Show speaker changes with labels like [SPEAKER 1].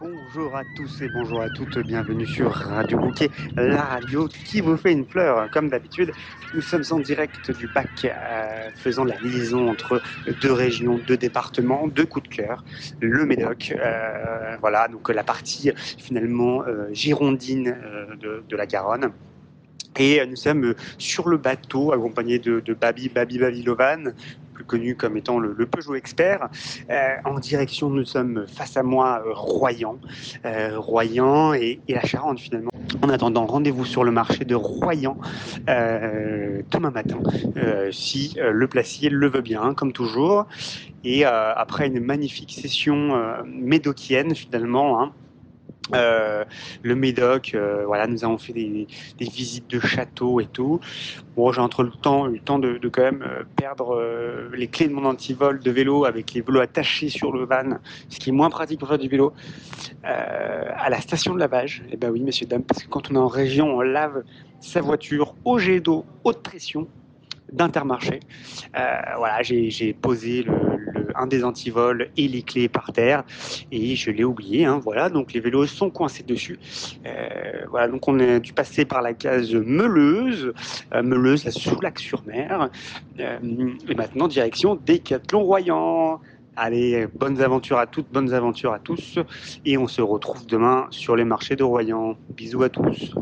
[SPEAKER 1] Bonjour à tous et bonjour à toutes, bienvenue sur Radio Bouquet, la radio qui vous fait une fleur. Comme d'habitude, nous sommes en direct du bac, euh, faisant la liaison entre deux régions, deux départements, deux coups de cœur, le Médoc, euh, voilà, donc la partie finalement euh, girondine euh, de, de la Garonne. Et euh, nous sommes sur le bateau accompagné de, de Babi Babi Babilovan, plus connu comme étant le, Peugeot expert. Euh, en direction, nous sommes face à moi euh, Royan, euh, Royan et, la Charente finalement. En attendant, rendez-vous sur le marché de Royan euh, demain matin, euh, si euh, le placier le veut bien, comme toujours. Et euh, après une magnifique session euh, médocienne finalement. Hein, euh, le Médoc, euh, voilà, nous avons fait des, visites de châteaux et tout. Bon, j'ai entre le temps eu le temps de, quand même euh, perdre les clés de mon antivol de vélo avec les vélos attachés sur le van, ce qui est moins pratique pour faire du vélo, à la station de lavage. Et ben oui, messieurs dames, parce que quand on est en région, on lave sa voiture au jet d'eau haute pression d'Intermarché. Voilà, j'ai posé le- un des antivols et les clés par terre et je l'ai oublié. hein, voilà, donc les vélos sont coincés dessus. Euh, voilà, donc on a dû passer par la case Meuleuse, euh, Meuleuse à Soulac-sur-Mer, euh, et maintenant direction Décathlon-Royan. Allez, bonnes aventures à toutes, bonnes aventures à tous, et on se retrouve demain sur les marchés de Royan. Bisous à tous.